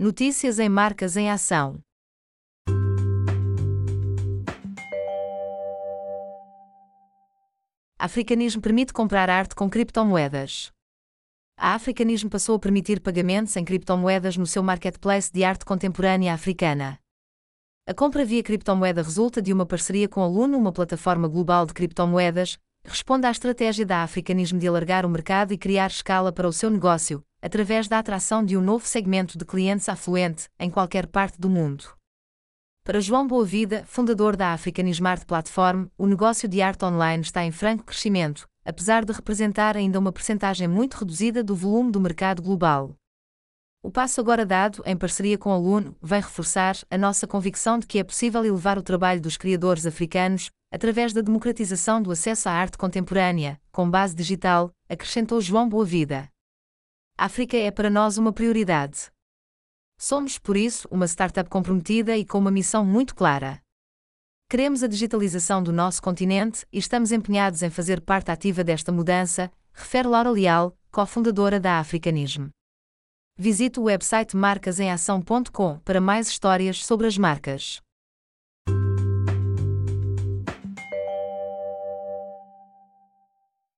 Notícias em Marcas em Ação. Africanismo permite comprar arte com criptomoedas. A Africanismo passou a permitir pagamentos em criptomoedas no seu marketplace de arte contemporânea africana. A compra via criptomoeda resulta de uma parceria com a Luno, uma plataforma global de criptomoedas, que responde à estratégia da Africanismo de alargar o mercado e criar escala para o seu negócio, através da atração de um novo segmento de clientes afluente, em qualquer parte do mundo. Para João Boavida, fundador da Africanism Art Platform, o negócio de arte online está em franco crescimento, apesar de representar ainda uma percentagem muito reduzida do volume do mercado global. O passo agora dado, em parceria com a Luno, vem reforçar a nossa convicção de que é possível elevar o trabalho dos criadores africanos, através da democratização do acesso à arte contemporânea, com base digital, acrescentou João Boavida. África é para nós uma prioridade. Somos, por isso, uma startup comprometida e com uma missão muito clara. Queremos a digitalização do nosso continente e estamos empenhados em fazer parte ativa desta mudança, refere Laura Leal, cofundadora da Africanism. Visite o website marcasemação.com para mais histórias sobre as marcas.